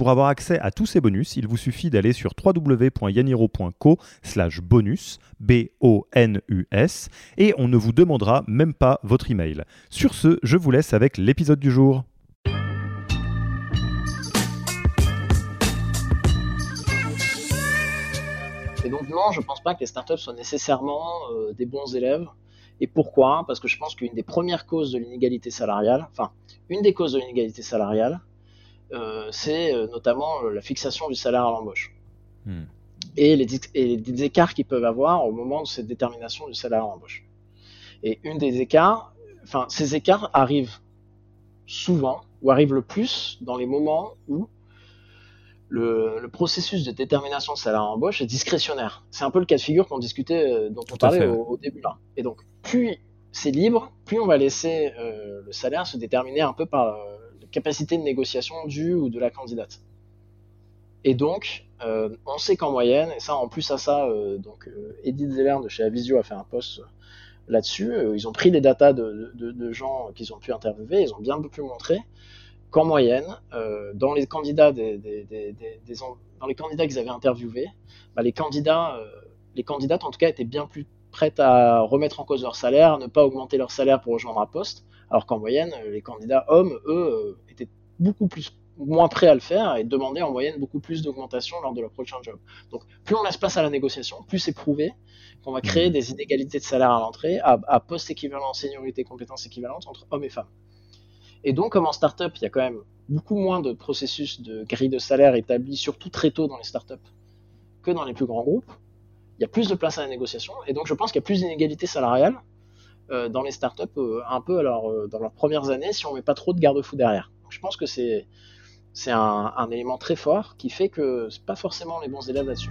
Pour avoir accès à tous ces bonus, il vous suffit d'aller sur www.yaniro.co slash bonus, B-O-N-U-S, et on ne vous demandera même pas votre email. Sur ce, je vous laisse avec l'épisode du jour. Et donc non, je pense pas que les startups soient nécessairement euh, des bons élèves. Et pourquoi? Parce que je pense qu'une des premières causes de l'inégalité salariale, enfin, une des causes de l'inégalité salariale, c'est euh, notamment la fixation du salaire à l'embauche. Hmm. Et les, et les écarts qu'ils peuvent avoir au moment de cette détermination du salaire à l'embauche. Et une des écarts, enfin, ces écarts arrivent souvent, ou arrivent le plus dans les moments où le, le processus de détermination de salaire à l'embauche est discrétionnaire. C'est un peu le cas de figure qu'on discutait, euh, dont on parlait au, au début là. Et donc, plus c'est libre, plus on va laisser euh, le salaire se déterminer un peu par euh, capacité de négociation du ou de la candidate. Et donc, euh, on sait qu'en moyenne, et ça en plus à ça, euh, donc euh, Edith Zeller de chez Avisio a fait un post là-dessus. ils ont pris les datas de, de- gens qu'ils ont pu interviewer, ils ont bien pu montrer qu'en moyenne, dans les candidats des, dans les candidats qu'ils avaient interviewés, bah, les candidats, les candidates en tout cas étaient bien plus prêtes à remettre en cause leur salaire, à ne pas augmenter leur salaire pour rejoindre un poste, alors qu'en moyenne, les candidats hommes, eux, euh, étaient beaucoup plus moins prêts à le faire et demandaient en moyenne beaucoup plus d'augmentation lors de leur prochain job. Donc plus on laisse place à la négociation, plus c'est prouvé qu'on va créer Mhm. des inégalités de salaire à l'entrée à, à poste équivalent, seniorité, compétences équivalentes entre hommes et femmes. Et donc, comme en startup, il y a quand même beaucoup moins de processus de grille de salaire établi, surtout très tôt dans les startups, que dans les plus grands groupes. Il y a plus de place à la négociation, et donc je pense qu'il y a plus d'inégalités salariales euh, dans les startups, euh, un peu alors, euh, dans leurs premières années, si on met pas trop de garde-fous derrière. Je pense que c'est un, élément très fort qui fait que c'est pas forcément les bons élèves là-dessus.